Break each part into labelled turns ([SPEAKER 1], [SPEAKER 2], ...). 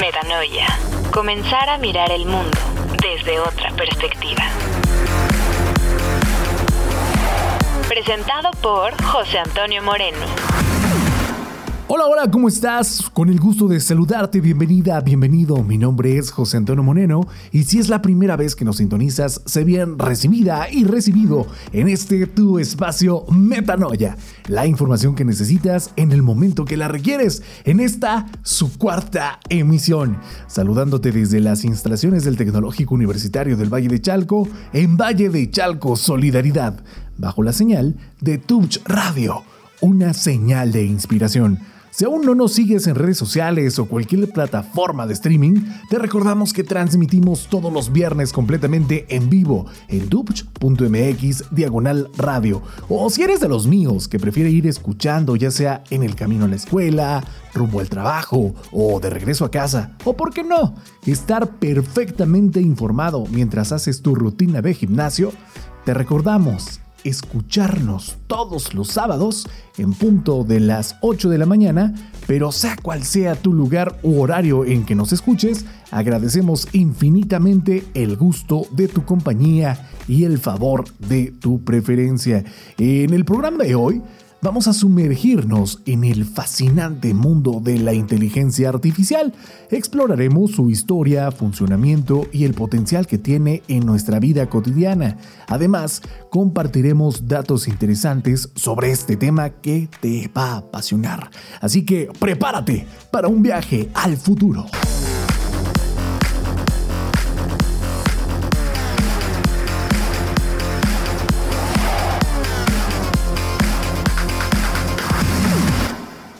[SPEAKER 1] Metanoia. Comenzar a mirar el mundo desde otra perspectiva. Presentado por José Antonio Moreno.
[SPEAKER 2] Hola, hola, ¿cómo estás? Con el gusto de saludarte, bienvenida, bienvenido. Mi nombre es José Antonio Moreno y si es la primera vez que nos sintonizas, sé bien recibida y recibido en este tu espacio Metanoia. La información que necesitas en el momento que la requieres, en esta su cuarta emisión. Saludándote desde las instalaciones del Tecnológico Universitario del Valle de Chalco, en Valle de Chalco Solidaridad, bajo la señal de Touch Radio, una señal de inspiración. Si aún no nos sigues en redes sociales o cualquier plataforma de streaming, te recordamos que transmitimos todos los viernes completamente en vivo en dupch.mx diagonal radio. O si eres de los míos que prefiere ir escuchando ya sea en el camino a la escuela, rumbo al trabajo o de regreso a casa, o por qué no, estar perfectamente informado mientras haces tu rutina de gimnasio, te recordamos escucharnos todos los sábados en punto de las 8 de la mañana, pero sea cual sea tu lugar u horario en que nos escuches, agradecemos infinitamente el gusto de tu compañía y el favor de tu preferencia. En el programa de hoy vamos a sumergirnos en el fascinante mundo de la inteligencia artificial. Exploraremos su historia, funcionamiento y el potencial que tiene en nuestra vida cotidiana. Además, compartiremos datos interesantes sobre este tema que te va a apasionar. Así que prepárate para un viaje al futuro.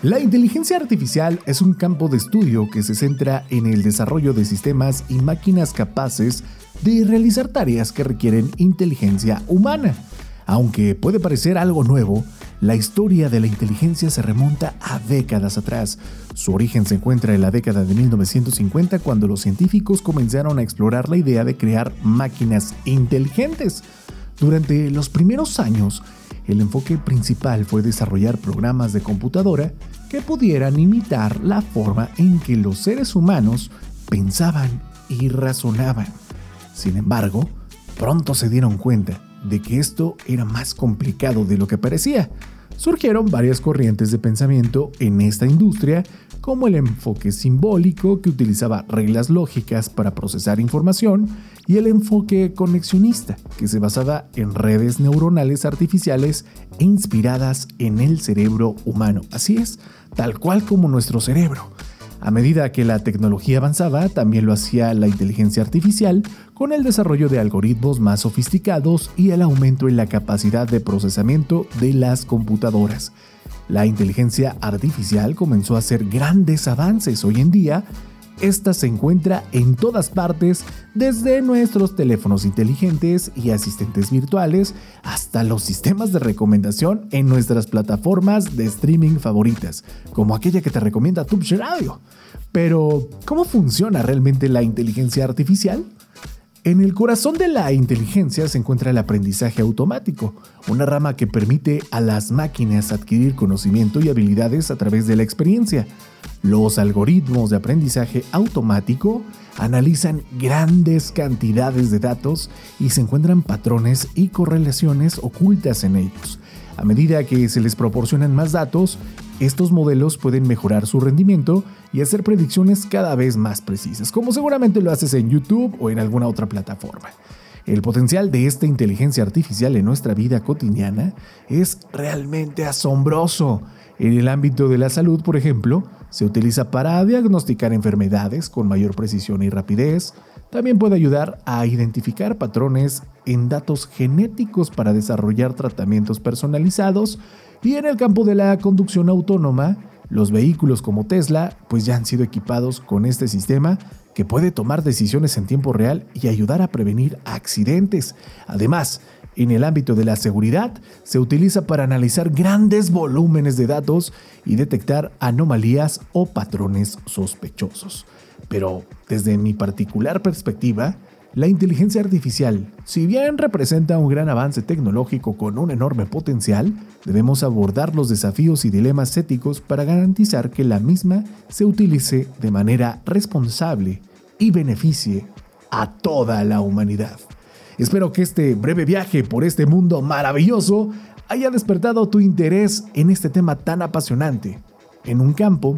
[SPEAKER 2] La inteligencia artificial es un campo de estudio que se centra en el desarrollo de sistemas y máquinas capaces de realizar tareas que requieren inteligencia humana. Aunque puede parecer algo nuevo, la historia de la inteligencia se remonta a décadas atrás. Su origen se encuentra en la década de 1950 cuando los científicos comenzaron a explorar la idea de crear máquinas inteligentes. Durante los primeros años, el enfoque principal fue desarrollar programas de computadora que pudieran imitar la forma en que los seres humanos pensaban y razonaban. Sin embargo, pronto se dieron cuenta de que esto era más complicado de lo que parecía. Surgieron varias corrientes de pensamiento en esta industria como el enfoque simbólico que utilizaba reglas lógicas para procesar información y el enfoque conexionista que se basaba en redes neuronales artificiales inspiradas en el cerebro humano. Así es, tal cual como nuestro cerebro. A medida que la tecnología avanzaba, también lo hacía la inteligencia artificial con el desarrollo de algoritmos más sofisticados y el aumento en la capacidad de procesamiento de las computadoras. La inteligencia artificial comenzó a hacer grandes avances hoy en día. Esta se encuentra en todas partes, desde nuestros teléfonos inteligentes y asistentes virtuales hasta los sistemas de recomendación en nuestras plataformas de streaming favoritas, como aquella que te recomienda Tube Radio. Pero, ¿cómo funciona realmente la inteligencia artificial? En el corazón de la inteligencia se encuentra el aprendizaje automático, una rama que permite a las máquinas adquirir conocimiento y habilidades a través de la experiencia. Los algoritmos de aprendizaje automático analizan grandes cantidades de datos y se encuentran patrones y correlaciones ocultas en ellos. A medida que se les proporcionan más datos, estos modelos pueden mejorar su rendimiento y hacer predicciones cada vez más precisas, como seguramente lo haces en YouTube o en alguna otra plataforma. El potencial de esta inteligencia artificial en nuestra vida cotidiana es realmente asombroso. En el ámbito de la salud, por ejemplo, se utiliza para diagnosticar enfermedades con mayor precisión y rapidez. También puede ayudar a identificar patrones en datos genéticos para desarrollar tratamientos personalizados. Y en el campo de la conducción autónoma, los vehículos como Tesla pues ya han sido equipados con este sistema que puede tomar decisiones en tiempo real y ayudar a prevenir accidentes. Además, en el ámbito de la seguridad, se utiliza para analizar grandes volúmenes de datos y detectar anomalías o patrones sospechosos. Pero desde mi particular perspectiva, La inteligencia artificial, si bien representa un gran avance tecnológico con un enorme potencial, debemos abordar los desafíos y dilemas éticos para garantizar que la misma se utilice de manera responsable y beneficie a toda la humanidad. Espero que este breve viaje por este mundo maravilloso haya despertado tu interés en este tema tan apasionante, en un campo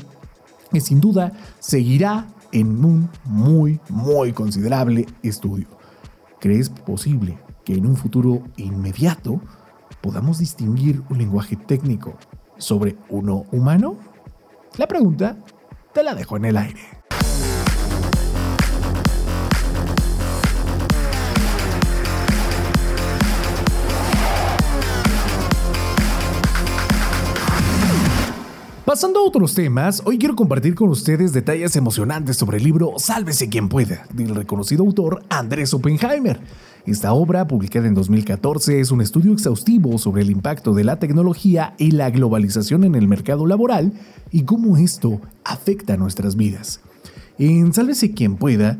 [SPEAKER 2] que sin duda seguirá en un muy, muy considerable estudio. ¿Crees posible que en un futuro inmediato podamos distinguir un lenguaje técnico sobre uno humano? La pregunta te la dejo en el aire. Pasando a otros temas, hoy quiero compartir con ustedes detalles emocionantes sobre el libro Sálvese quien pueda, del reconocido autor Andrés Oppenheimer. Esta obra, publicada en 2014, es un estudio exhaustivo sobre el impacto de la tecnología y la globalización en el mercado laboral y cómo esto afecta nuestras vidas. En Sálvese quien pueda,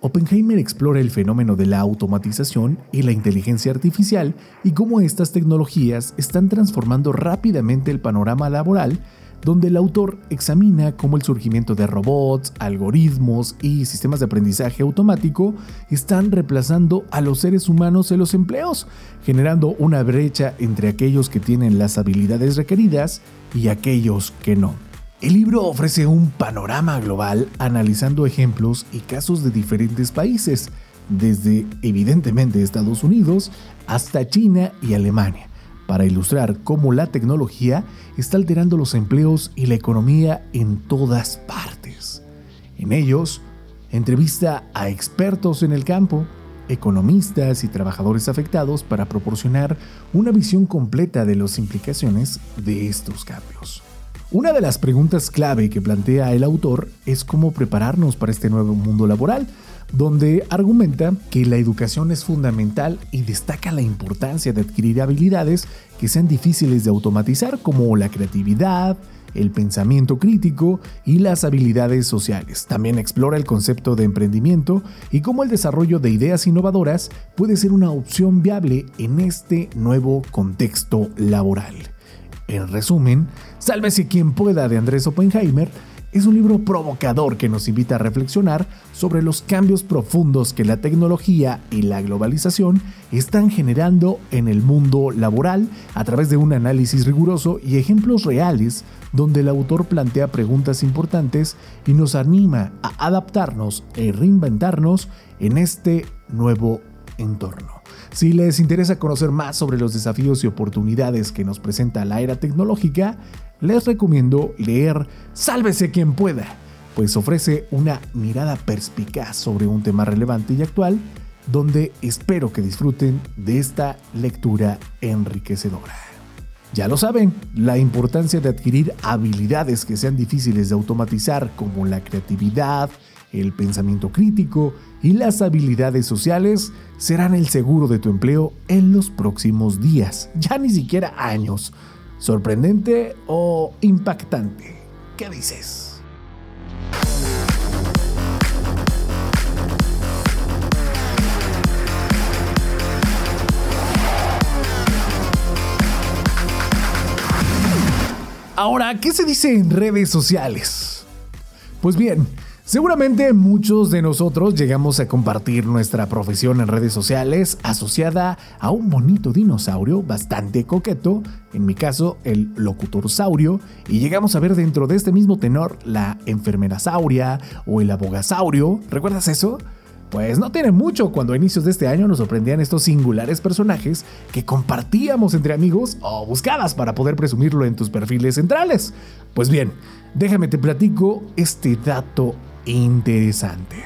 [SPEAKER 2] Oppenheimer explora el fenómeno de la automatización y la inteligencia artificial y cómo estas tecnologías están transformando rápidamente el panorama laboral donde el autor examina cómo el surgimiento de robots, algoritmos y sistemas de aprendizaje automático están reemplazando a los seres humanos en los empleos, generando una brecha entre aquellos que tienen las habilidades requeridas y aquellos que no. El libro ofrece un panorama global analizando ejemplos y casos de diferentes países, desde evidentemente Estados Unidos hasta China y Alemania para ilustrar cómo la tecnología está alterando los empleos y la economía en todas partes. En ellos, entrevista a expertos en el campo, economistas y trabajadores afectados para proporcionar una visión completa de las implicaciones de estos cambios. Una de las preguntas clave que plantea el autor es cómo prepararnos para este nuevo mundo laboral, donde argumenta que la educación es fundamental y destaca la importancia de adquirir habilidades que sean difíciles de automatizar como la creatividad, el pensamiento crítico y las habilidades sociales. También explora el concepto de emprendimiento y cómo el desarrollo de ideas innovadoras puede ser una opción viable en este nuevo contexto laboral. En resumen, Sálvese quien pueda de Andrés Oppenheimer es un libro provocador que nos invita a reflexionar sobre los cambios profundos que la tecnología y la globalización están generando en el mundo laboral a través de un análisis riguroso y ejemplos reales donde el autor plantea preguntas importantes y nos anima a adaptarnos e reinventarnos en este nuevo entorno. Si les interesa conocer más sobre los desafíos y oportunidades que nos presenta la era tecnológica, les recomiendo leer Sálvese quien pueda, pues ofrece una mirada perspicaz sobre un tema relevante y actual, donde espero que disfruten de esta lectura enriquecedora. Ya lo saben, la importancia de adquirir habilidades que sean difíciles de automatizar como la creatividad, el pensamiento crítico y las habilidades sociales serán el seguro de tu empleo en los próximos días, ya ni siquiera años. ¿Sorprendente o impactante? ¿Qué dices? Ahora, ¿qué se dice en redes sociales? Pues bien, Seguramente muchos de nosotros llegamos a compartir nuestra profesión en redes sociales asociada a un bonito dinosaurio bastante coqueto, en mi caso el locutor saurio, y llegamos a ver dentro de este mismo tenor la enfermera sauria o el abogasaurio. ¿Recuerdas eso? Pues no tiene mucho cuando a inicios de este año nos sorprendían estos singulares personajes que compartíamos entre amigos o buscabas para poder presumirlo en tus perfiles centrales. Pues bien, déjame te platico este dato interesante.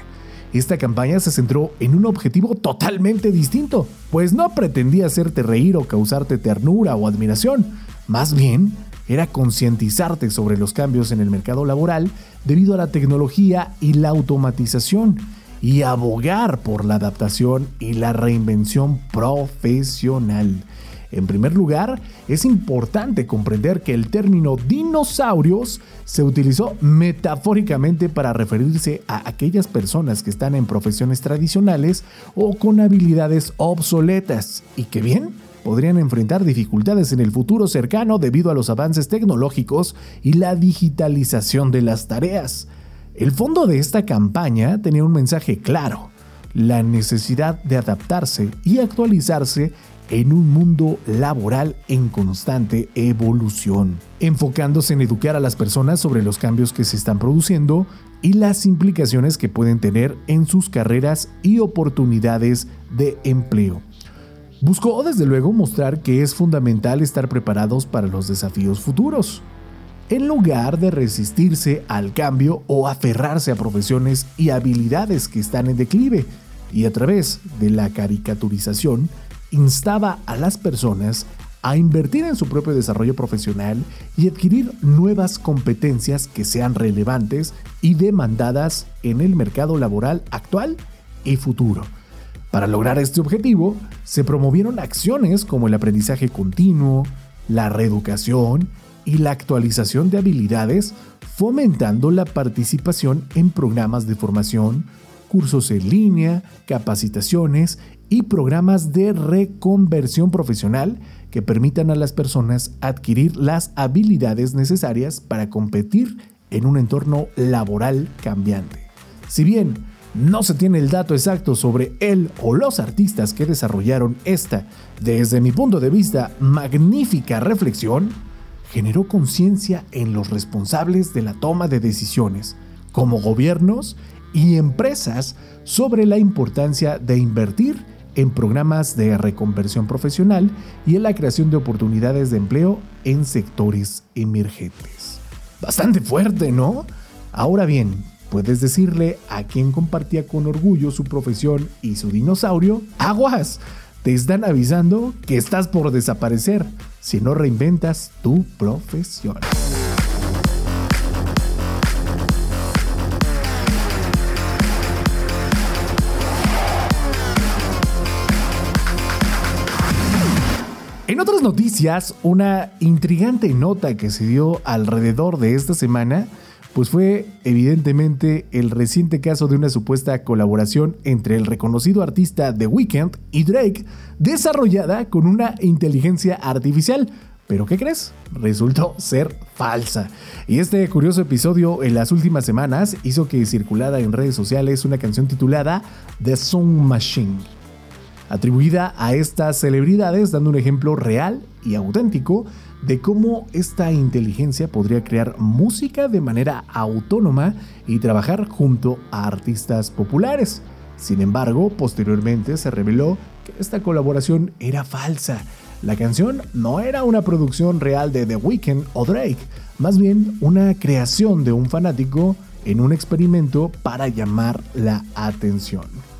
[SPEAKER 2] Esta campaña se centró en un objetivo totalmente distinto, pues no pretendía hacerte reír o causarte ternura o admiración, más bien era concientizarte sobre los cambios en el mercado laboral debido a la tecnología y la automatización y abogar por la adaptación y la reinvención profesional. En primer lugar, es importante comprender que el término dinosaurios se utilizó metafóricamente para referirse a aquellas personas que están en profesiones tradicionales o con habilidades obsoletas y que bien podrían enfrentar dificultades en el futuro cercano debido a los avances tecnológicos y la digitalización de las tareas. El fondo de esta campaña tenía un mensaje claro, la necesidad de adaptarse y actualizarse en un mundo laboral en constante evolución, enfocándose en educar a las personas sobre los cambios que se están produciendo y las implicaciones que pueden tener en sus carreras y oportunidades de empleo. Buscó desde luego mostrar que es fundamental estar preparados para los desafíos futuros, en lugar de resistirse al cambio o aferrarse a profesiones y habilidades que están en declive, y a través de la caricaturización instaba a las personas a invertir en su propio desarrollo profesional y adquirir nuevas competencias que sean relevantes y demandadas en el mercado laboral actual y futuro. Para lograr este objetivo, se promovieron acciones como el aprendizaje continuo, la reeducación y la actualización de habilidades, fomentando la participación en programas de formación, cursos en línea, capacitaciones y programas de reconversión profesional que permitan a las personas adquirir las habilidades necesarias para competir en un entorno laboral cambiante. Si bien no se tiene el dato exacto sobre él o los artistas que desarrollaron esta, desde mi punto de vista, magnífica reflexión, generó conciencia en los responsables de la toma de decisiones, como gobiernos y empresas, sobre la importancia de invertir en programas de reconversión profesional y en la creación de oportunidades de empleo en sectores emergentes. Bastante fuerte, ¿no? Ahora bien, puedes decirle a quien compartía con orgullo su profesión y su dinosaurio, aguas, te están avisando que estás por desaparecer si no reinventas tu profesión. Otras noticias, una intrigante nota que se dio alrededor de esta semana, pues fue evidentemente el reciente caso de una supuesta colaboración entre el reconocido artista The Weeknd y Drake, desarrollada con una inteligencia artificial. Pero ¿qué crees? Resultó ser falsa. Y este curioso episodio en las últimas semanas hizo que circulara en redes sociales una canción titulada The Song Machine atribuida a estas celebridades, dando un ejemplo real y auténtico de cómo esta inteligencia podría crear música de manera autónoma y trabajar junto a artistas populares. Sin embargo, posteriormente se reveló que esta colaboración era falsa. La canción no era una producción real de The Weeknd o Drake, más bien una creación de un fanático en un experimento para llamar la atención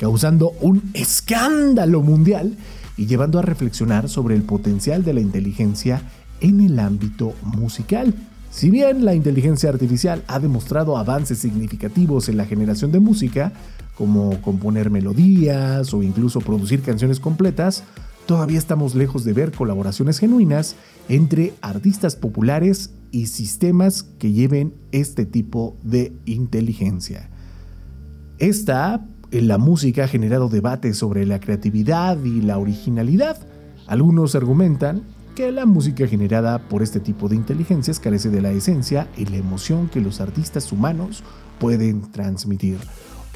[SPEAKER 2] causando un escándalo mundial y llevando a reflexionar sobre el potencial de la inteligencia en el ámbito musical. Si bien la inteligencia artificial ha demostrado avances significativos en la generación de música, como componer melodías o incluso producir canciones completas, todavía estamos lejos de ver colaboraciones genuinas entre artistas populares y sistemas que lleven este tipo de inteligencia. Esta la música ha generado debates sobre la creatividad y la originalidad. Algunos argumentan que la música generada por este tipo de inteligencias carece de la esencia y la emoción que los artistas humanos pueden transmitir.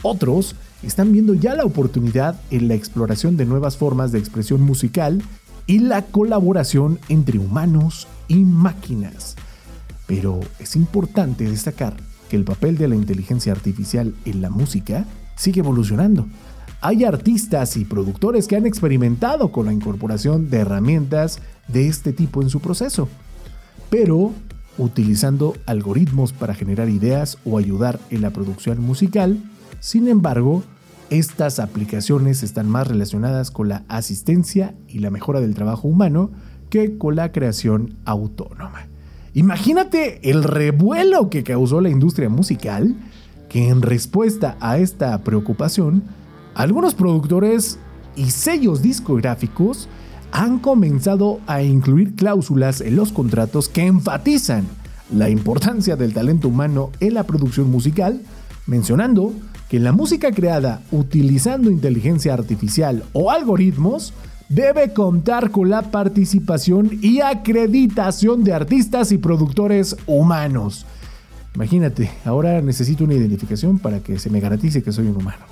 [SPEAKER 2] Otros están viendo ya la oportunidad en la exploración de nuevas formas de expresión musical y la colaboración entre humanos y máquinas. Pero es importante destacar que el papel de la inteligencia artificial en la música sigue evolucionando. Hay artistas y productores que han experimentado con la incorporación de herramientas de este tipo en su proceso, pero utilizando algoritmos para generar ideas o ayudar en la producción musical. Sin embargo, estas aplicaciones están más relacionadas con la asistencia y la mejora del trabajo humano que con la creación autónoma. Imagínate el revuelo que causó la industria musical que en respuesta a esta preocupación, algunos productores y sellos discográficos han comenzado a incluir cláusulas en los contratos que enfatizan la importancia del talento humano en la producción musical, mencionando que la música creada utilizando inteligencia artificial o algoritmos debe contar con la participación y acreditación de artistas y productores humanos. Imagínate, ahora necesito una identificación para que se me garantice que soy un humano.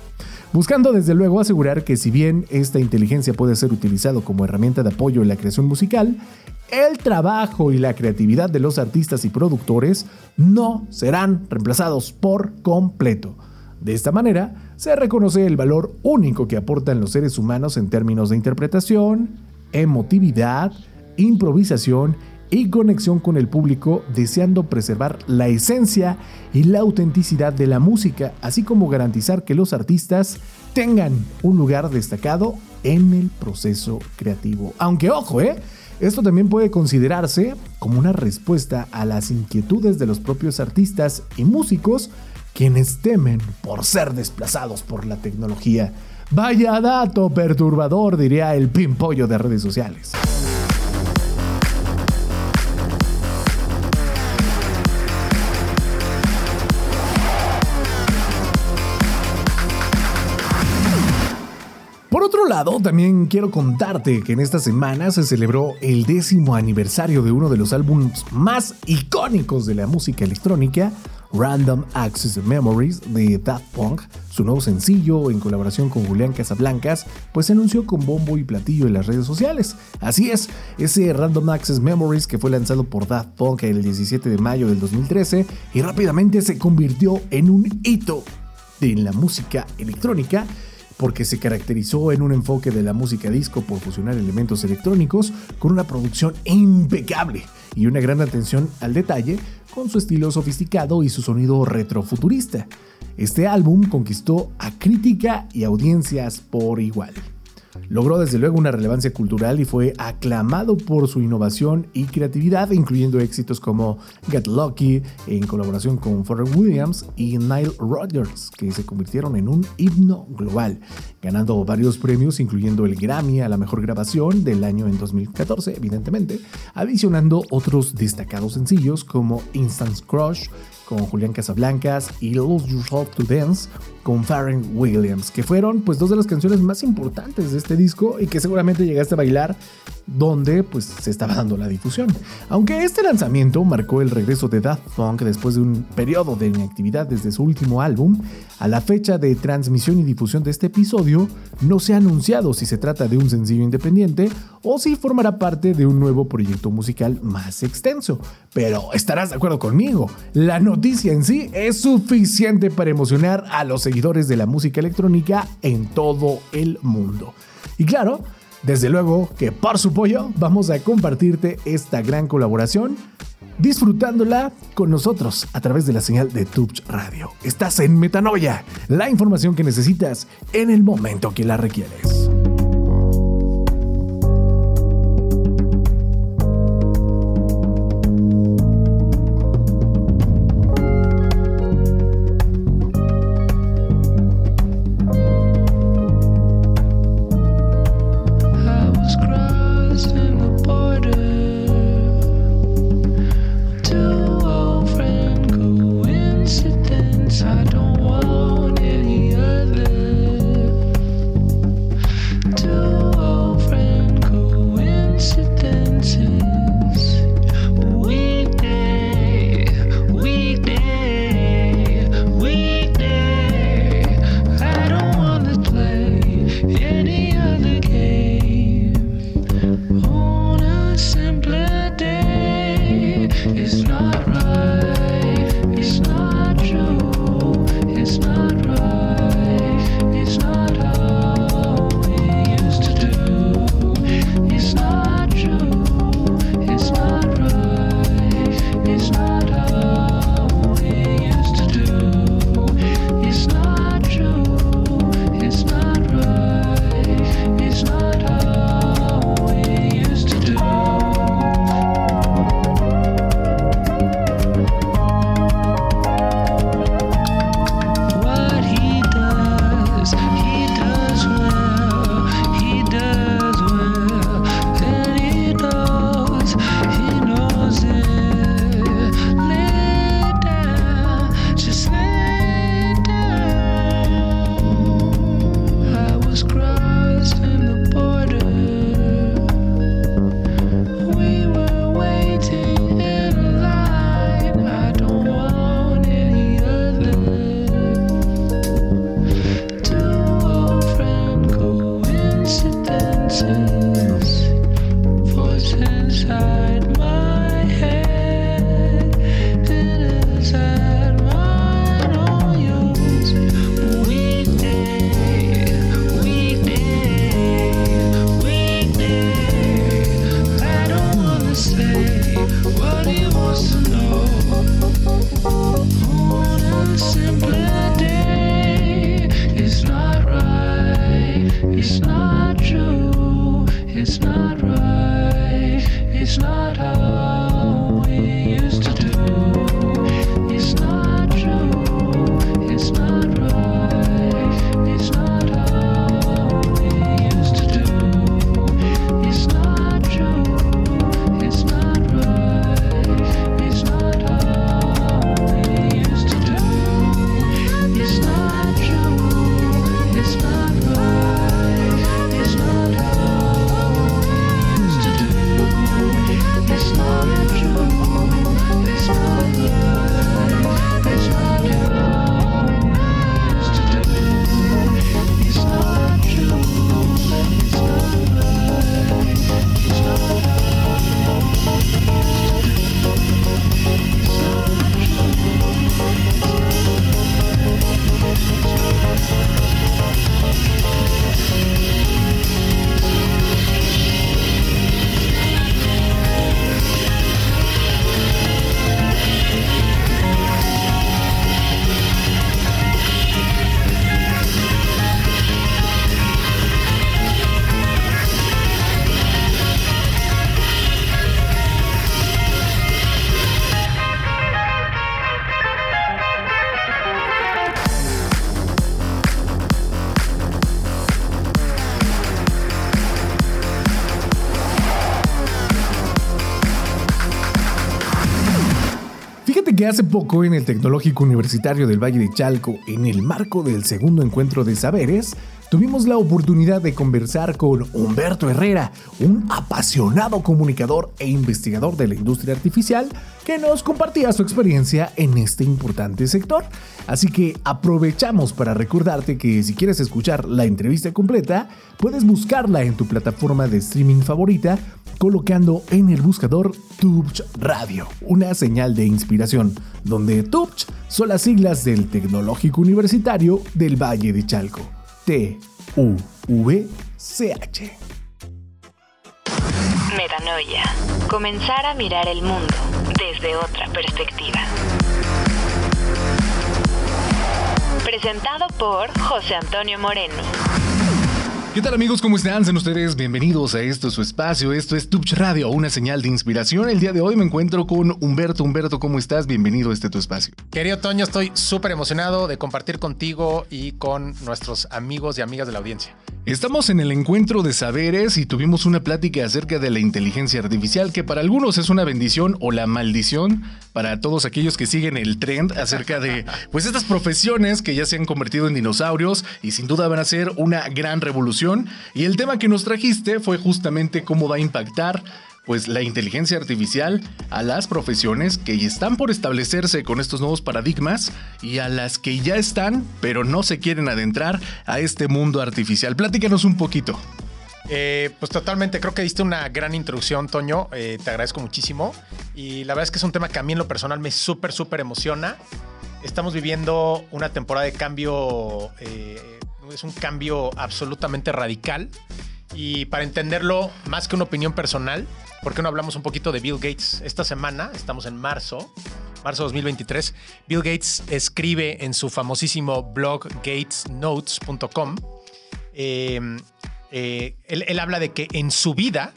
[SPEAKER 2] Buscando desde luego asegurar que si bien esta inteligencia puede ser utilizado como herramienta de apoyo en la creación musical, el trabajo y la creatividad de los artistas y productores no serán reemplazados por completo. De esta manera, se reconoce el valor único que aportan los seres humanos en términos de interpretación, emotividad, improvisación y conexión con el público, deseando preservar la esencia y la autenticidad de la música, así como garantizar que los artistas tengan un lugar destacado en el proceso creativo. Aunque ojo, ¿eh? Esto también puede considerarse como una respuesta a las inquietudes de los propios artistas y músicos quienes temen por ser desplazados por la tecnología. Vaya dato perturbador, diría el pimpollo de redes sociales. Otro lado, también quiero contarte que en esta semana se celebró el décimo aniversario de uno de los álbumes más icónicos de la música electrónica, Random Access Memories de Daft Punk, su nuevo sencillo en colaboración con Julián Casablancas, pues se anunció con bombo y platillo en las redes sociales. Así es, ese Random Access Memories que fue lanzado por Daft Punk el 17 de mayo del 2013 y rápidamente se convirtió en un hito de la música electrónica porque se caracterizó en un enfoque de la música disco por fusionar elementos electrónicos con una producción impecable y una gran atención al detalle con su estilo sofisticado y su sonido retrofuturista. Este álbum conquistó a crítica y audiencias por igual. Logró desde luego una relevancia cultural y fue aclamado por su innovación y creatividad, incluyendo éxitos como Get Lucky en colaboración con Pharrell Williams y Nile Rodgers, que se convirtieron en un himno global, ganando varios premios, incluyendo el Grammy a la mejor grabación del año en 2014, evidentemente, adicionando otros destacados sencillos como Instant Crush, con Julián Casablancas y Lose Yourself to Dance con Pharrell Williams, que fueron pues dos de las canciones más importantes de este disco y que seguramente llegaste a bailar donde pues se estaba dando la difusión. Aunque este lanzamiento marcó el regreso de Daft Punk después de un periodo de inactividad desde su último álbum, a la fecha de transmisión y difusión de este episodio no se ha anunciado si se trata de un sencillo independiente o si formará parte de un nuevo proyecto musical más extenso. Pero estarás de acuerdo conmigo, la noticia en sí es suficiente para emocionar a los seguidores de la música electrónica en todo el mundo. Y claro, desde luego que por su pollo vamos a compartirte esta gran colaboración disfrutándola con nosotros a través de la señal de Tubes Radio. Estás en Metanoia, la información que necesitas en el momento que la requieres. Hace poco en el Tecnológico Universitario del Valle de Chalco, en el marco del segundo encuentro de saberes, tuvimos la oportunidad de conversar con Humberto Herrera, un apasionado comunicador e investigador de la industria artificial que nos compartía su experiencia en este importante sector. Así que aprovechamos para recordarte que si quieres escuchar la entrevista completa, puedes buscarla en tu plataforma de streaming favorita colocando en el buscador Tubch Radio, una señal de inspiración, donde Tubch son las siglas del Tecnológico Universitario del Valle de Chalco. T-U-V-C-H.
[SPEAKER 1] Metanoia. Comenzar a mirar el mundo desde otra perspectiva. Presentado por José Antonio Moreno.
[SPEAKER 2] ¿Qué tal amigos? ¿Cómo están? Sean ustedes bienvenidos a esto, su espacio. Esto es Tubch Radio, una señal de inspiración. El día de hoy me encuentro con Humberto. Humberto, ¿cómo estás? Bienvenido a este tu espacio.
[SPEAKER 3] Querido Toño, estoy súper emocionado de compartir contigo y con nuestros amigos y amigas de la audiencia.
[SPEAKER 2] Estamos en el encuentro de saberes y tuvimos una plática acerca de la inteligencia artificial que para algunos es una bendición o la maldición para todos aquellos que siguen el trend acerca de pues estas profesiones que ya se han convertido en dinosaurios y sin duda van a ser una gran revolución y el tema que nos trajiste fue justamente cómo va a impactar pues la inteligencia artificial a las profesiones que están por establecerse con estos nuevos paradigmas y a las que ya están, pero no se quieren adentrar a este mundo artificial. Platícanos un poquito.
[SPEAKER 3] Eh, pues totalmente, creo que diste una gran introducción, Toño. Eh, te agradezco muchísimo. Y la verdad es que es un tema que a mí en lo personal me súper, súper emociona. Estamos viviendo una temporada de cambio, eh, es un cambio absolutamente radical. Y para entenderlo, más que una opinión personal, ¿por qué no hablamos un poquito de Bill Gates? Esta semana, estamos en marzo, marzo 2023, Bill Gates escribe en su famosísimo blog gatesnotes.com, em, eh, él, habla de que en su vida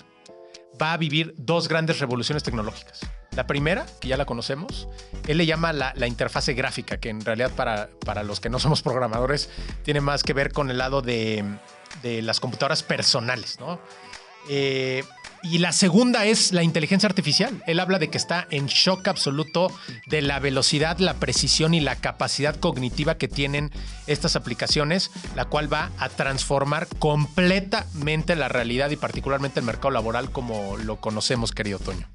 [SPEAKER 3] va a vivir dos grandes revoluciones tecnológicas. La primera, que ya la conocemos, él le llama la, interfase gráfica, que en realidad para, para los que no somos programadores tiene más que ver con el lado de, de las computadoras personales, ¿no? Eh, y la segunda es la inteligencia artificial. Él habla de que está en shock absoluto de la velocidad, la precisión y la capacidad cognitiva que tienen estas aplicaciones, la cual va a transformar completamente la realidad y particularmente el mercado laboral como lo conocemos, querido Toño.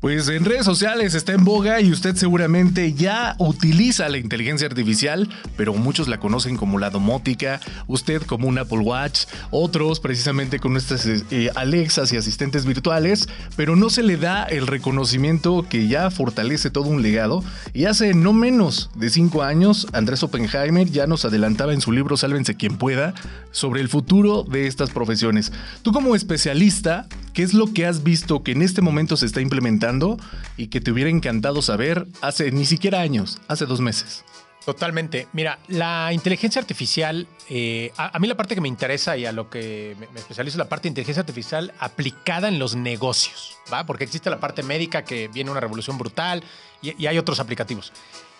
[SPEAKER 2] Pues en redes sociales está en boga y usted seguramente ya utiliza la inteligencia artificial, pero muchos la conocen como la domótica, usted como un Apple Watch, otros precisamente con estas eh, Alexas y asistentes virtuales, pero no se le da el reconocimiento que ya fortalece todo un legado. Y hace no menos de cinco años, Andrés Oppenheimer ya nos adelantaba en su libro Sálvense quien pueda sobre el futuro de estas profesiones. Tú como especialista, ¿qué es lo que has visto que en este momento se está implementando? y que te hubiera encantado saber hace ni siquiera años, hace dos meses.
[SPEAKER 3] Totalmente. Mira, la inteligencia artificial, eh, a, mí la parte que me interesa y a lo que me, especializo es la parte de inteligencia artificial aplicada en los negocios, ¿va? Porque existe la parte médica que viene una revolución brutal y, hay otros aplicativos.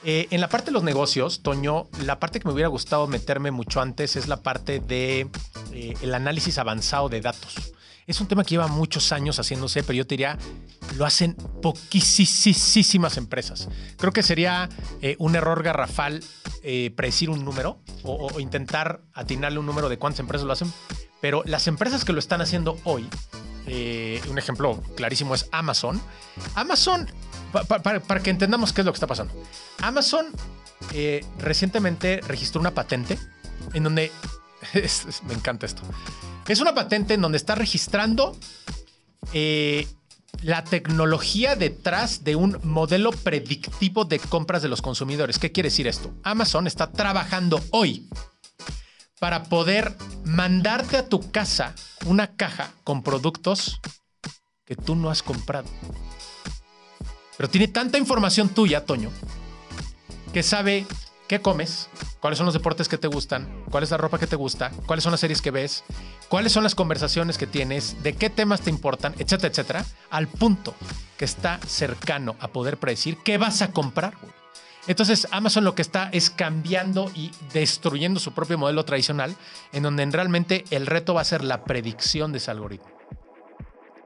[SPEAKER 3] Eh, en la parte de los negocios, Toño, la parte que me hubiera gustado meterme mucho antes es la parte de eh, el análisis avanzado de datos. Es un tema que lleva muchos años haciéndose, pero yo te diría, lo hacen poquísimas empresas. Creo que sería eh, un error garrafal eh, predecir un número o, intentar atinarle un número de cuántas empresas lo hacen, pero las empresas que lo están haciendo hoy, eh, un ejemplo clarísimo es Amazon. Amazon, pa- pa- para, que entendamos qué es lo que está pasando. Amazon recientemente registró una patente en donde, me encanta esto, es una patente en donde está registrando eh, la tecnología detrás de un modelo predictivo de compras de los consumidores. ¿Qué quiere decir esto? Amazon está trabajando hoy para poder mandarte a tu casa una caja con productos que tú no has comprado. Pero tiene tanta información tuya, Toño, que sabe qué comes, cuáles son los deportes que te gustan, cuál es la ropa que te gusta, cuáles son las series que ves, cuáles son las conversaciones que tienes, de qué temas te importan, etcétera, etcétera, al punto que está cercano a poder predecir qué vas a comprar. Entonces Amazon lo que está es cambiando y destruyendo su propio modelo tradicional, en donde realmente el reto va a ser la predicción de ese algoritmo.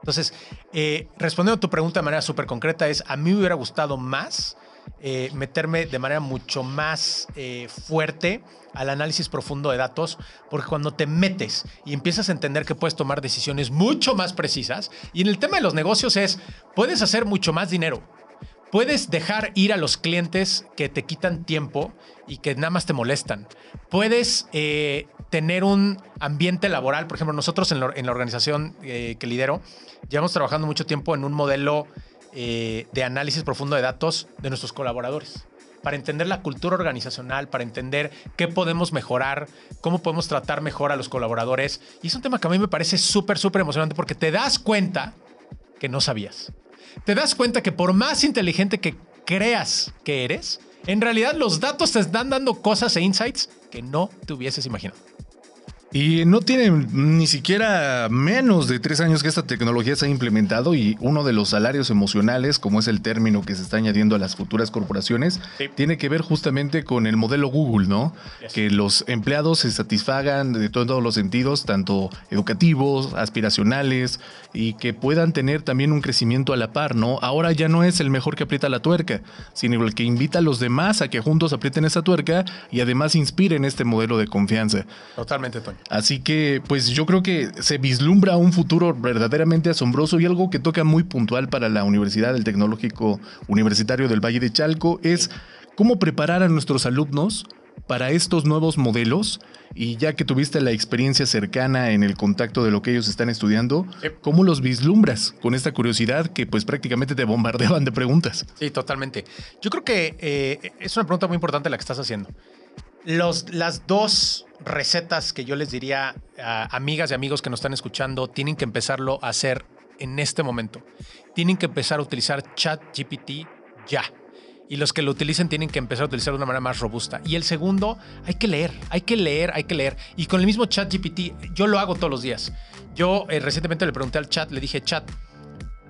[SPEAKER 3] Entonces, eh, respondiendo a tu pregunta de manera súper concreta, es a mí me hubiera gustado más eh, meterme de manera mucho más eh, fuerte al análisis profundo de datos, porque cuando te metes y empiezas a entender que puedes tomar decisiones mucho más precisas, y en el tema de los negocios es, puedes hacer mucho más dinero, Puedes dejar ir a los clientes que te quitan tiempo y que nada más te molestan. Puedes eh, tener un ambiente laboral. Por ejemplo, nosotros en la, organización que lidero, llevamos trabajando mucho tiempo en un modelo eh, de análisis profundo de datos de nuestros colaboradores. Para entender la cultura organizacional, para entender qué podemos mejorar, cómo podemos tratar mejor a los colaboradores. Y es un tema que a mí me parece súper, súper emocionante porque te das cuenta que no sabías te das cuenta que por más inteligente que creas que eres, en realidad los datos te están dando cosas e insights que no te hubieses imaginado.
[SPEAKER 2] Y no tiene ni siquiera menos de tres años que esta tecnología se ha implementado y uno de los salarios emocionales, como es el término que se está añadiendo a las futuras corporaciones,
[SPEAKER 3] Sí.
[SPEAKER 2] tiene que ver justamente con el modelo Google, ¿no? Que los empleados se satisfagan de todo- todos los sentidos, tanto educativos, aspiracionales, y que puedan tener también un crecimiento a la par, ¿no? Ahora ya no es el mejor que aprieta la tuerca, sino el que invita a los demás a que juntos aprieten esa tuerca y además inspiren este modelo de confianza.
[SPEAKER 3] Totalmente, Toño.
[SPEAKER 2] Así que, pues yo creo que se vislumbra un futuro verdaderamente asombroso y algo que toca muy puntual para la Universidad del Tecnológico Universitario del Valle de Chalco es cómo preparar a nuestros alumnos para estos nuevos modelos y ya que tuviste la experiencia cercana en el contacto de lo que ellos están estudiando. ¿cómo los vislumbras con esta curiosidad que pues prácticamente te bombardeaban de preguntas?
[SPEAKER 3] Sí, totalmente. Yo creo que eh, es una pregunta muy importante la que estás haciendo. Los, las dos recetas que yo les diría a amigas y amigos que nos están escuchando tienen que empezarlo a hacer en este momento. Tienen que empezar a utilizar ChatGPT ya. Y los que lo utilicen tienen que empezar a utilizar de una manera más robusta. Y el segundo, hay que leer, hay que leer, hay que leer. Y con el mismo ChatGPT, yo lo hago todos los días. Yo eh, recientemente le pregunté al chat, le dije, chat,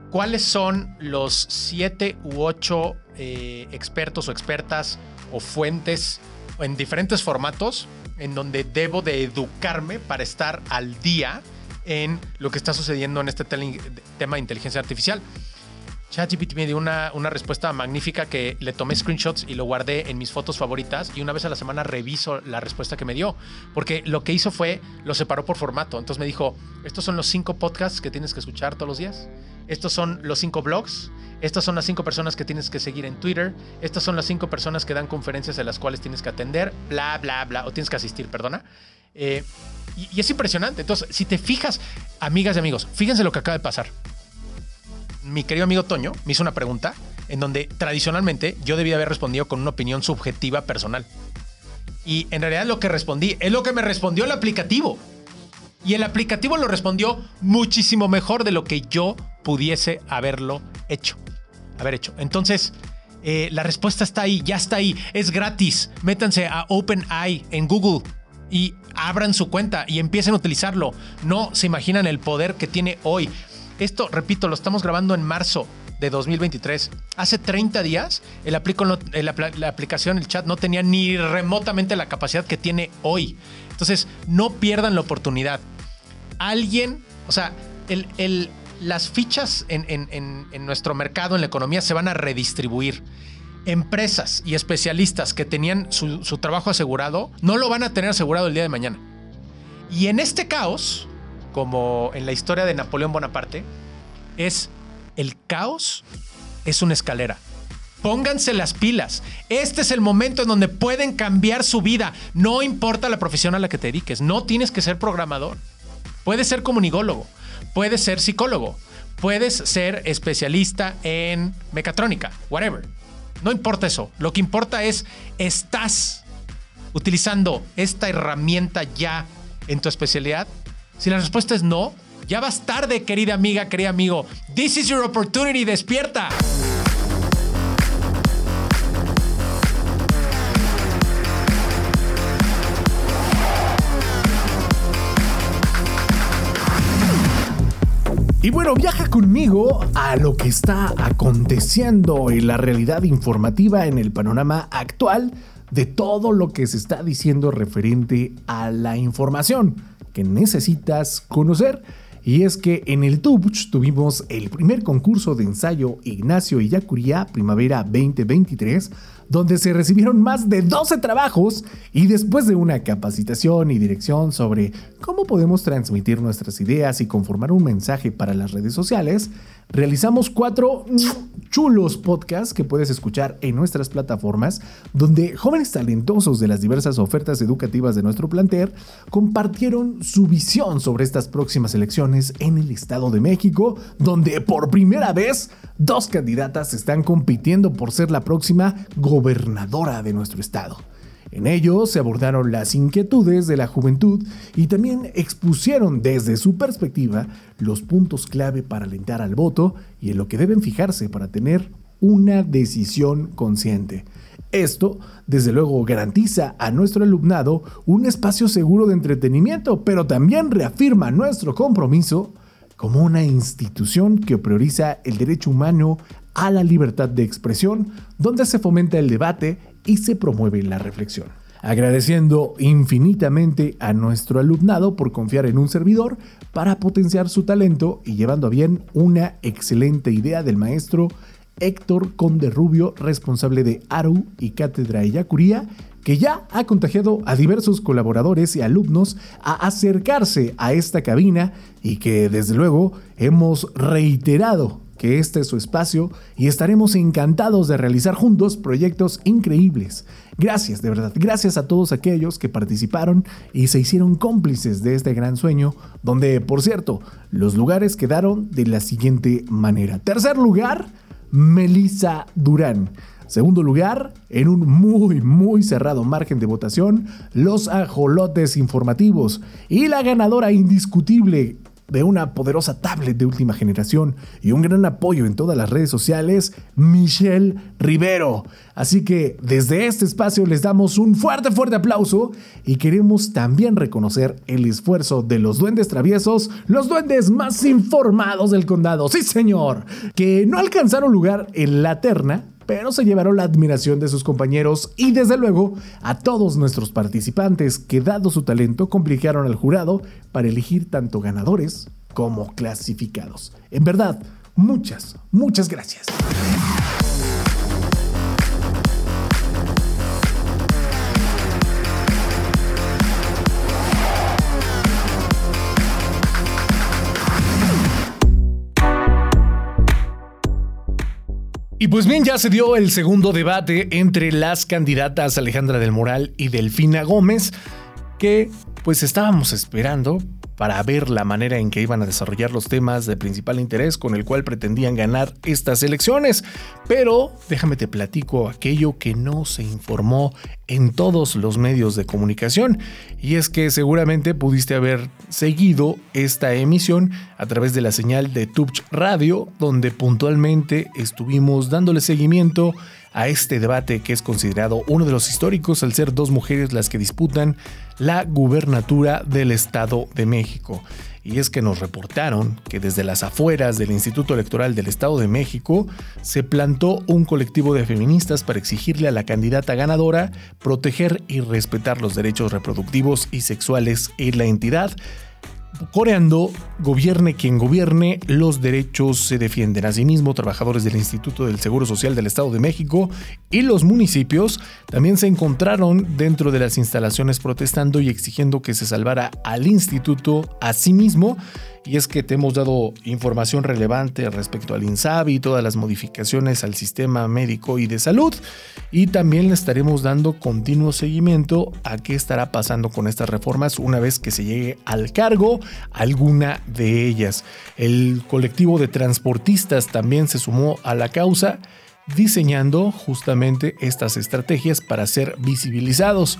[SPEAKER 3] ¿cuáles son los siete u ocho eh, expertos o expertas o fuentes en diferentes formatos en donde debo de educarme para estar al día en lo que está sucediendo en este tema de inteligencia artificial? ChatGPT me dio una, una respuesta magnífica que le tomé screenshots y lo guardé en mis fotos favoritas y una vez a la semana reviso la respuesta que me dio. Porque lo que hizo fue, lo separó por formato. Entonces me dijo, estos son los cinco podcasts que tienes que escuchar todos los días. Estos son los cinco blogs. Estas son las cinco personas que tienes que seguir en Twitter. Estas son las cinco personas que dan conferencias a las cuales tienes que atender. Bla, bla, bla. O tienes que asistir, perdona. Eh, y, y es impresionante. Entonces, si te fijas, amigas y amigos, fíjense lo que acaba de pasar mi querido amigo Toño me hizo una pregunta en donde tradicionalmente yo debía haber respondido con una opinión subjetiva personal. Y en realidad lo que respondí es lo que me respondió el aplicativo. Y el aplicativo lo respondió muchísimo mejor de lo que yo pudiese haberlo hecho. Haber hecho. Entonces, eh, la respuesta está ahí, ya está ahí. Es gratis. Métanse a OpenAI en Google y abran su cuenta y empiecen a utilizarlo. No se imaginan el poder que tiene hoy. Esto, repito, lo estamos grabando en marzo de 2023. Hace 30 días el aplico la aplicación, el chat, no tenía ni remotamente la capacidad que tiene hoy. Entonces, no pierdan la oportunidad. Alguien, o sea, el- el- las fichas en, en- en- en nuestro mercado, en la economía, se van a redistribuir. empresas y especialistas que tenían su, su trabajo asegurado no lo van a tener asegurado el día de mañana. Y en este caos, como en la historia de Napoleón Bonaparte, es el caos es una escalera. Pónganse las pilas. Este es el momento en donde pueden cambiar su vida. No importa la profesión a la que te dediques. No tienes que ser programador. Puedes ser comunicólogo. Puedes ser psicólogo. Puedes ser especialista en mecatrónica. Whatever. No importa eso. Lo que importa es, ¿estás utilizando esta herramienta ya en tu especialidad? Si la respuesta es no, ya vas tarde, querida amiga, querido amigo. This is your opportunity. Despierta.
[SPEAKER 2] Y bueno, viaja conmigo a lo que está aconteciendo en la realidad informativa en el panorama actual de todo lo que se está diciendo referente a la información que necesitas conocer. Y es que en el TUBCH tuvimos el primer concurso de ensayo Ignacio Illacuría Primavera 2023, donde se recibieron más de 12 trabajos y después de una capacitación y dirección sobre cómo podemos transmitir nuestras ideas y conformar un mensaje para las redes sociales, realizamos cuatro chulos podcasts que puedes escuchar en nuestras plataformas, donde jóvenes talentosos de las diversas ofertas educativas de nuestro plantel compartieron su visión sobre estas próximas elecciones en el Estado de México, donde por primera vez dos candidatas están compitiendo por ser la próxima gobernadora de nuestro estado. En ello se abordaron las inquietudes de la juventud y también expusieron desde su perspectiva los puntos clave para alentar al voto y en lo que deben fijarse para tener una decisión consciente. Esto, desde luego, garantiza a nuestro alumnado un espacio seguro de entretenimiento, pero también reafirma nuestro compromiso como una institución que prioriza el derecho humano a la libertad de expresión, donde se fomenta el debate y se promueve la reflexión. Agradeciendo infinitamente a nuestro alumnado por confiar en un servidor para potenciar su talento y llevando a bien una excelente idea del maestro Héctor Conde Rubio, responsable de ARU y Cátedra Yacuría, que ya ha contagiado a diversos colaboradores y alumnos a acercarse a esta cabina y que desde luego hemos reiterado que este es su espacio y estaremos encantados de realizar juntos proyectos increíbles. Gracias, de verdad, gracias a todos aquellos que participaron y se hicieron cómplices de este gran sueño, donde, por cierto, los lugares quedaron de la siguiente manera. Tercer lugar, Melissa Durán. Segundo lugar, en un muy, muy cerrado margen de votación, los ajolotes informativos. Y la ganadora indiscutible de una poderosa tablet de última generación y un gran apoyo en todas las redes sociales, Michelle Rivero. Así que desde este espacio les damos un fuerte, fuerte aplauso y queremos también reconocer el esfuerzo de los duendes traviesos, los duendes más informados del condado, sí señor, que no alcanzaron lugar en la terna, pero se llevaron la admiración de sus compañeros y desde luego a todos nuestros participantes que dado su talento complicaron al jurado para elegir tanto ganadores como clasificados. En verdad, muchas, muchas gracias. Y pues bien, ya se dio el segundo debate entre las candidatas Alejandra del Moral y Delfina Gómez, que pues estábamos esperando para ver la manera en que iban a desarrollar los temas de principal interés con el cual pretendían ganar estas elecciones. Pero déjame te platico aquello que no se informó en todos los medios de comunicación y es que seguramente pudiste haber seguido esta emisión a través de la señal de Tubch Radio donde puntualmente estuvimos dándole seguimiento a este debate que es considerado uno de los históricos al ser dos mujeres las que disputan la gubernatura del Estado de México. Y es que nos reportaron que desde las afueras del Instituto Electoral del Estado de México se plantó un colectivo de feministas para exigirle a la candidata ganadora proteger y respetar los derechos reproductivos y sexuales en la entidad coreando, gobierne quien gobierne, los derechos se defienden. Asimismo, trabajadores del Instituto del Seguro Social del Estado de México y los municipios también se encontraron dentro de las instalaciones protestando y exigiendo que se salvara al instituto a sí mismo y es que te hemos dado información relevante respecto al INSABI y todas las modificaciones al sistema médico y de salud y también le estaremos dando continuo seguimiento a qué estará pasando con estas reformas una vez que se llegue al cargo alguna de ellas. El colectivo de transportistas también se sumó a la causa diseñando justamente estas estrategias para ser visibilizados.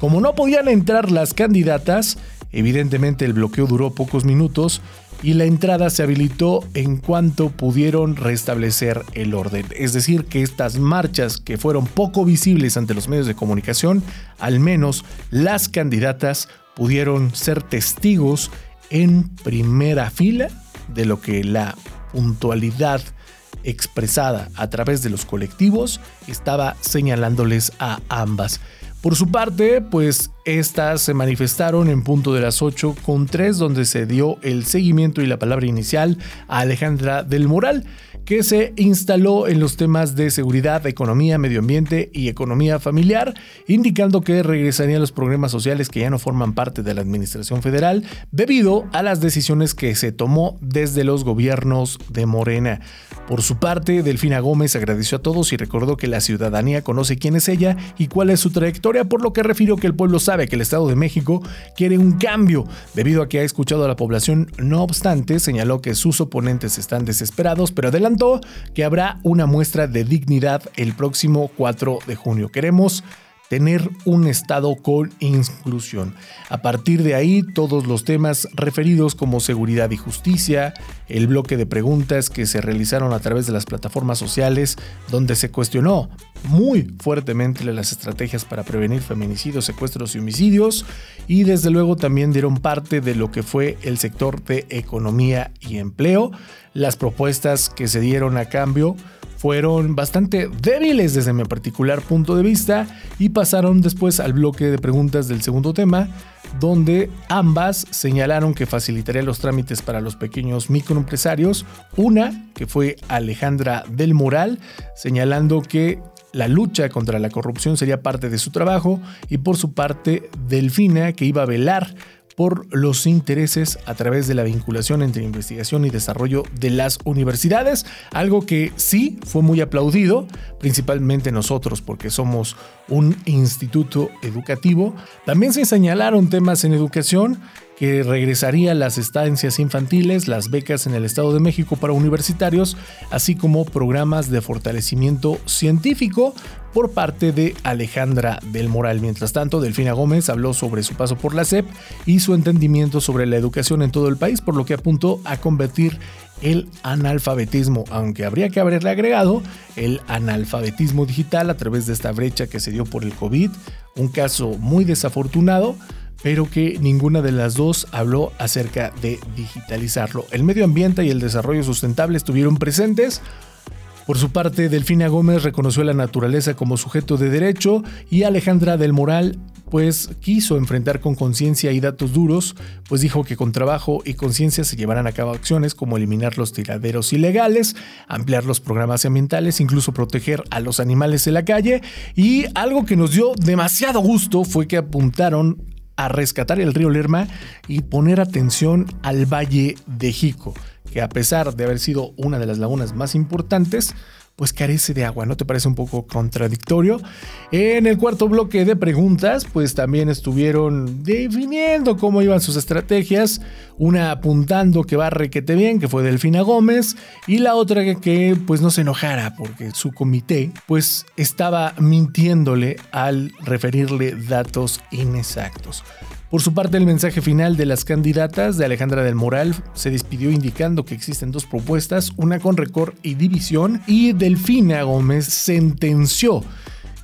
[SPEAKER 2] Como no podían entrar las candidatas, Evidentemente el bloqueo duró pocos minutos y la entrada se habilitó en cuanto pudieron restablecer el orden. Es decir, que estas marchas que fueron poco visibles ante los medios de comunicación, al menos las candidatas pudieron ser testigos en primera fila de lo que la puntualidad expresada a través de los colectivos estaba señalándoles a ambas. Por su parte, pues estas se manifestaron en punto de las 8 con 3 donde se dio el seguimiento y la palabra inicial a Alejandra del Moral, que se instaló en los temas de seguridad, economía, medio ambiente y economía familiar, indicando que regresarían los programas sociales que ya no forman parte de la Administración Federal debido a las decisiones que se tomó desde los gobiernos de Morena. Por su parte, Delfina Gómez agradeció a todos y recordó que la ciudadanía conoce quién es ella y cuál es su trayectoria, por lo que refirió que el pueblo sabe que el Estado de México quiere un cambio, debido a que ha escuchado a la población. No obstante, señaló que sus oponentes están desesperados, pero adelantó que habrá una muestra de dignidad el próximo 4 de junio. Queremos tener un Estado con inclusión. A partir de ahí, todos los temas referidos como seguridad y justicia, el bloque de preguntas que se realizaron a través de las plataformas sociales, donde se cuestionó muy fuertemente las estrategias para prevenir feminicidios, secuestros y homicidios, y desde luego también dieron parte de lo que fue el sector de economía y empleo, las propuestas que se dieron a cambio fueron bastante débiles desde mi particular punto de vista y pasaron después al bloque de preguntas del segundo tema, donde ambas señalaron que facilitaría los trámites para los pequeños microempresarios. Una, que fue Alejandra del Moral, señalando que la lucha contra la corrupción sería parte de su trabajo y por su parte Delfina, que iba a velar por los intereses a través de la vinculación entre investigación y desarrollo de las universidades, algo que sí fue muy aplaudido, principalmente nosotros porque somos un instituto educativo. También se señalaron temas en educación que regresaría las estancias infantiles, las becas en el Estado de México para universitarios, así como programas de fortalecimiento científico por parte de Alejandra del Moral. Mientras tanto, Delfina Gómez habló sobre su paso por la SEP y su entendimiento sobre la educación en todo el país, por lo que apuntó a convertir el analfabetismo, aunque habría que haberle agregado el analfabetismo digital a través de esta brecha que se dio por el COVID, un caso muy desafortunado, pero que ninguna de las dos habló acerca de digitalizarlo. El medio ambiente y el desarrollo sustentable estuvieron presentes. Por su parte, Delfina Gómez reconoció la naturaleza como sujeto de derecho y Alejandra del Moral pues quiso enfrentar con conciencia y datos duros, pues dijo que con trabajo y conciencia se llevarán a cabo acciones como eliminar los tiraderos ilegales, ampliar los programas ambientales, incluso proteger a los animales en la calle y algo que nos dio demasiado gusto fue que apuntaron a rescatar el río Lerma y poner atención al Valle de Jico, que a pesar de haber sido una de las lagunas más importantes, pues carece de agua, ¿no te parece un poco contradictorio? En el cuarto bloque de preguntas, pues también estuvieron definiendo cómo iban sus estrategias, una apuntando que va requete bien, que fue Delfina Gómez, y la otra que, que pues no se enojara porque su comité pues estaba mintiéndole al referirle datos inexactos. Por su parte, el mensaje final de las candidatas de Alejandra del Moral se despidió indicando que existen dos propuestas, una con récord y división, y Delfina Gómez sentenció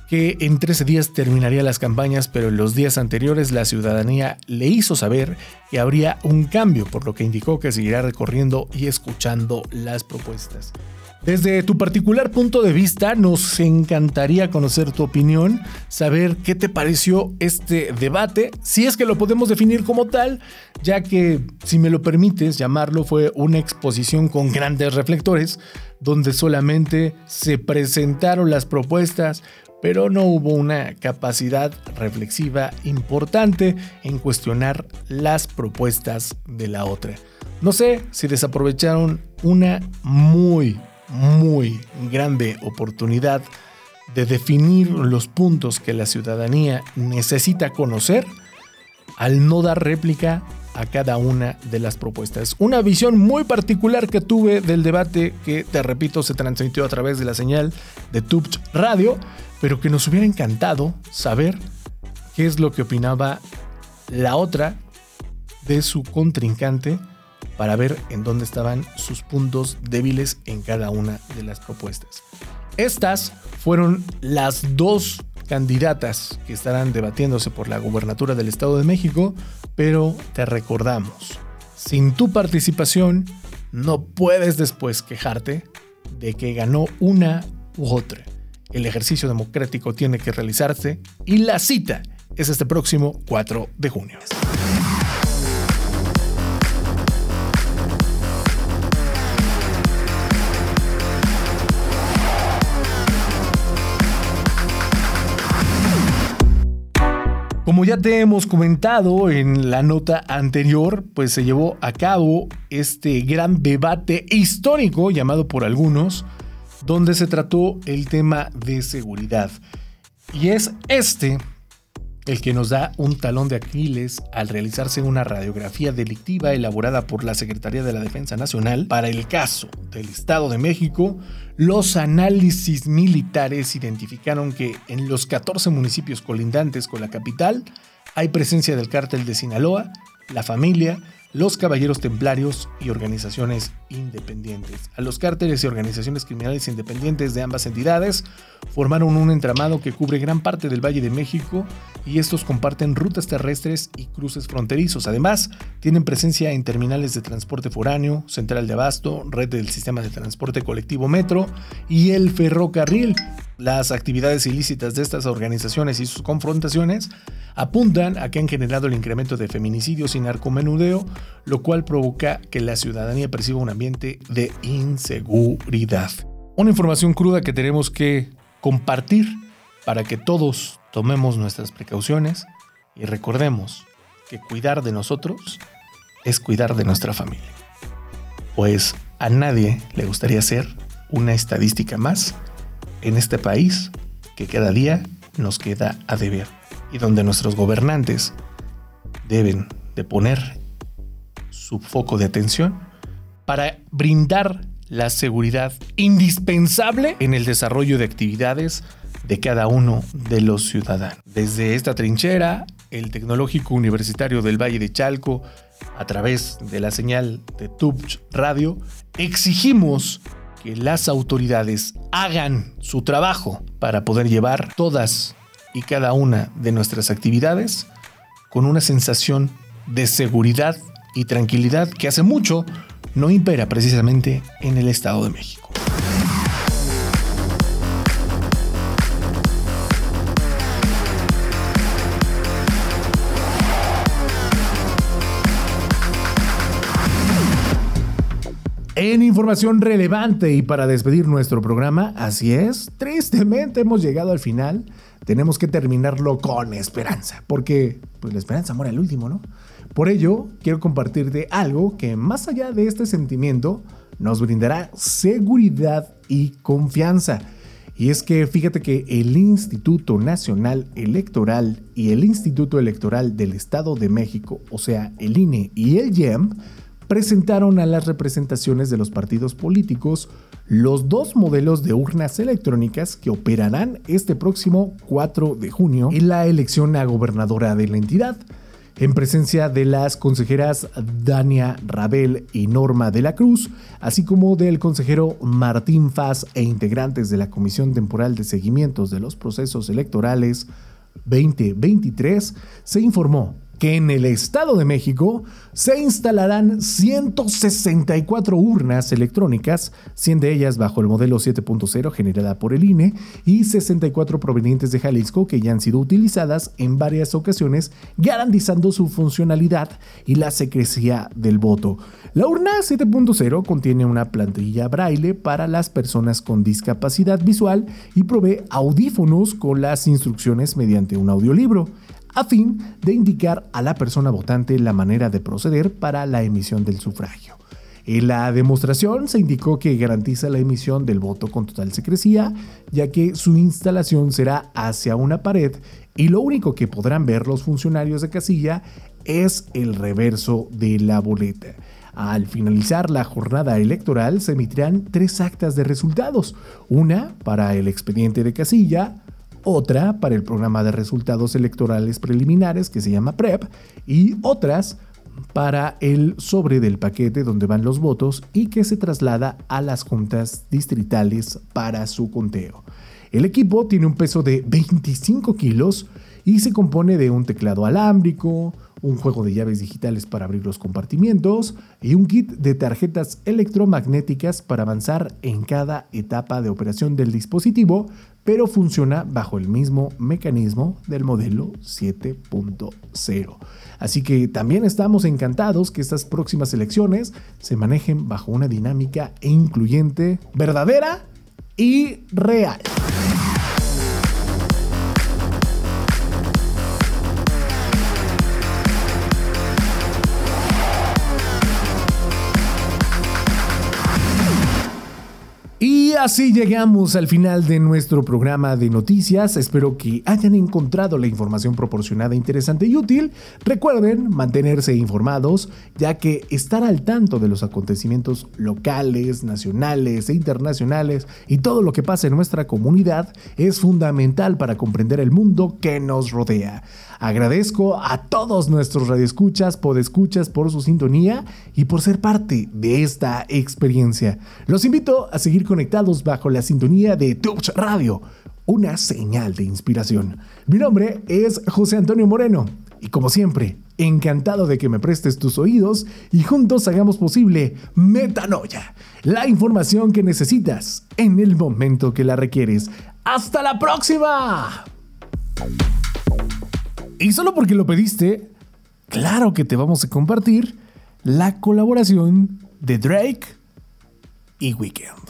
[SPEAKER 2] que en 13 días terminaría las campañas, pero en los días anteriores la ciudadanía le hizo saber que habría un cambio, por lo que indicó que seguirá recorriendo y escuchando las propuestas. Desde tu particular punto de vista, nos encantaría conocer tu opinión, saber qué te pareció este debate, si es que lo podemos definir como tal, ya que, si me lo permites llamarlo, fue una exposición con grandes reflectores, donde solamente se presentaron las propuestas, pero no hubo una capacidad reflexiva importante en cuestionar las propuestas de la otra. No sé si desaprovecharon una muy muy grande oportunidad de definir los puntos que la ciudadanía necesita conocer al no dar réplica a cada una de las propuestas. Una visión muy particular que tuve del debate que, te repito, se transmitió a través de la señal de Tubch Radio, pero que nos hubiera encantado saber qué es lo que opinaba la otra de su contrincante para ver en dónde estaban sus puntos débiles en cada una de las propuestas. Estas fueron las dos candidatas que estarán debatiéndose por la gubernatura del Estado de México, pero te recordamos, sin tu participación no puedes después quejarte de que ganó una u otra. El ejercicio democrático tiene que realizarse y la cita es este próximo 4 de junio. Como ya te hemos comentado en la nota anterior, pues se llevó a cabo este gran debate histórico llamado por algunos, donde se trató el tema de seguridad. Y es este el que nos da un talón de Aquiles al realizarse una radiografía delictiva elaborada por la Secretaría de la Defensa Nacional para el caso del Estado de México, los análisis militares identificaron que en los 14 municipios colindantes con la capital hay presencia del cártel de Sinaloa, la familia, los caballeros templarios y organizaciones independientes. A los cárteles y organizaciones criminales independientes de ambas entidades formaron un entramado que cubre gran parte del Valle de México y estos comparten rutas terrestres y cruces fronterizos. Además, tienen presencia en terminales de transporte foráneo, central de abasto, red del sistema de transporte colectivo metro y el ferrocarril. Las actividades ilícitas de estas organizaciones y sus confrontaciones apuntan a que han generado el incremento de feminicidios y narcomenudeo, lo cual provoca que la ciudadanía perciba un ambiente de inseguridad. Una información cruda que tenemos que compartir para que todos tomemos nuestras precauciones y recordemos que cuidar de nosotros es cuidar de nuestra familia. Pues a nadie le gustaría ser una estadística más en este país que cada día nos queda a deber y donde nuestros gobernantes deben de poner su foco de atención para brindar la seguridad indispensable en el desarrollo de actividades de cada uno de los ciudadanos. Desde esta trinchera, el Tecnológico Universitario del Valle de Chalco, a través de la señal de Tubch Radio, exigimos que las autoridades hagan su trabajo para poder llevar todas y cada una de nuestras actividades con una sensación de seguridad y tranquilidad que hace mucho no impera precisamente en el Estado de México. En información relevante y para despedir nuestro programa, así es, tristemente hemos llegado al final. Tenemos que terminarlo con esperanza, porque pues la esperanza muere al último, ¿no? Por ello, quiero compartirte algo que más allá de este sentimiento nos brindará seguridad y confianza. Y es que fíjate que el Instituto Nacional Electoral y el Instituto Electoral del Estado de México, o sea, el INE y el IEM, presentaron a las representaciones de los partidos políticos los dos modelos de urnas electrónicas que operarán este próximo 4 de junio en la elección a gobernadora de la entidad, en presencia de las consejeras Dania Rabel y Norma de la Cruz, así como del consejero Martín Faz e integrantes de la Comisión Temporal de Seguimientos de los Procesos Electorales 2023, se informó que en el Estado de México se instalarán 164 urnas electrónicas, 100 de ellas bajo el modelo 7.0 generada por el INE y 64 provenientes de Jalisco que ya han sido utilizadas en varias ocasiones, garantizando su funcionalidad y la secrecía del voto. La urna 7.0 contiene una plantilla braille para las personas con discapacidad visual y provee audífonos con las instrucciones mediante un audiolibro a fin de indicar a la persona votante la manera de proceder para la emisión del sufragio. En la demostración se indicó que garantiza la emisión del voto con total secrecía, ya que su instalación será hacia una pared y lo único que podrán ver los funcionarios de casilla es el reverso de la boleta. Al finalizar la jornada electoral se emitirán tres actas de resultados, una para el expediente de casilla, otra para el programa de resultados electorales preliminares que se llama PREP y otras para el sobre del paquete donde van los votos y que se traslada a las juntas distritales para su conteo. El equipo tiene un peso de 25 kilos y se compone de un teclado alámbrico, un juego de llaves digitales para abrir los compartimientos y un kit de tarjetas electromagnéticas para avanzar en cada etapa de operación del dispositivo, pero funciona bajo el mismo mecanismo del modelo 7.0. Así que también estamos encantados que estas próximas elecciones se manejen bajo una dinámica incluyente, verdadera y real. Y así llegamos al final de nuestro programa de noticias. Espero que hayan encontrado la información proporcionada interesante y útil. Recuerden mantenerse informados, ya que estar al tanto de los acontecimientos locales, nacionales e internacionales y todo lo que pasa en nuestra comunidad es fundamental para comprender el mundo que nos rodea. Agradezco a todos nuestros radioescuchas, podescuchas por su sintonía y por ser parte de esta experiencia. Los invito a seguir conectados bajo la sintonía de Touch Radio, una señal de inspiración. Mi nombre es José Antonio Moreno y como siempre, encantado de que me prestes tus oídos y juntos hagamos posible Metanoia, la información que necesitas en el momento que la requieres. ¡Hasta la próxima! Y solo porque lo pediste, claro que te vamos a compartir la colaboración de Drake y Weekend.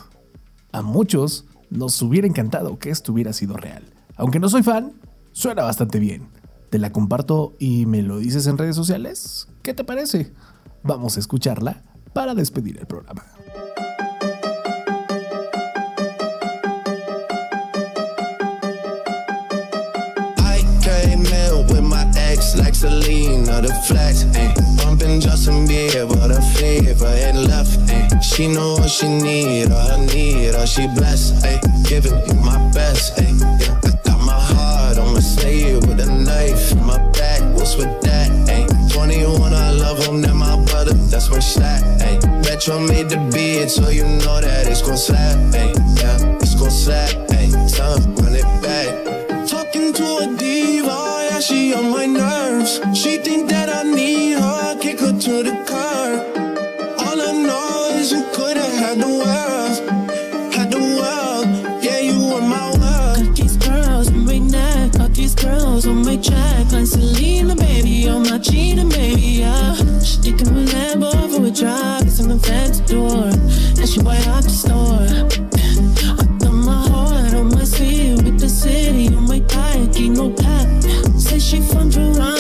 [SPEAKER 2] A muchos nos hubiera encantado que esto hubiera sido real. Aunque no soy fan, suena bastante bien. Te la comparto y me lo dices en redes sociales. ¿Qué te parece? Vamos a escucharla para despedir el programa.
[SPEAKER 4] Like Selena, the flex, ayy. Bumping Justin Bieber, the fever and left, ayy. She know what she need, all I need, all she blessed, ayy. Giving you my best, ayy. Yeah, I got my heart on my sleeve with a knife in my back. What's with that, ayy? 21, I love him, that my brother, that's where slack, ayy. Metro made the beat, so you know that it's gon' slap, ayy. Yeah, it's gon' slap, ayy. Time, run it back. Talking to a diva yeah, she on my nerves. She think that I need her, kick her to the curb. All I know is you could've had the world, had the world. Yeah, you were my world.
[SPEAKER 5] Got these girls on my neck, got these girls on my check. Like Selena, baby, on my Gina, baby, yeah. She thinking a Lambo for a drive, it's on the fence door. And she white out the store. I got my heart on my sleeve with the city on my back, ain't no pack. Say she from Toronto,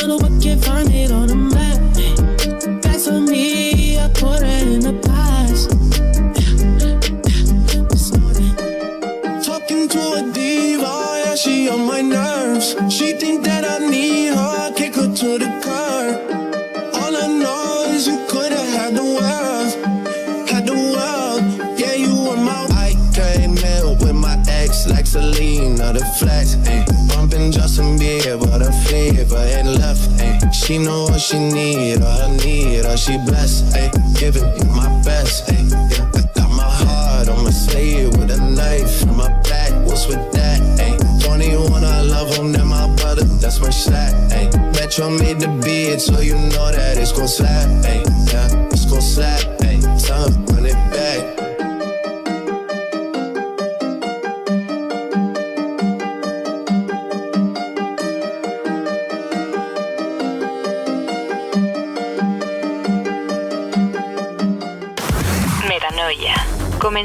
[SPEAKER 4] She know what she need, all I need, all she blessed, ayy. Giving you my best, ayy. Yeah, I got my heart on my sleeve with a knife in my back. What's with that, ayy? 21, I love him, that my brother, that's where slack, ayy. Metro made the beat, so you know that it's gon' slap, ayy, yeah, it's gon' slap,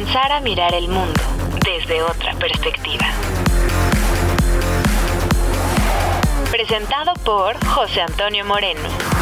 [SPEAKER 1] Comenzar a mirar el mundo desde otra perspectiva. Presentado por José Antonio Moreno.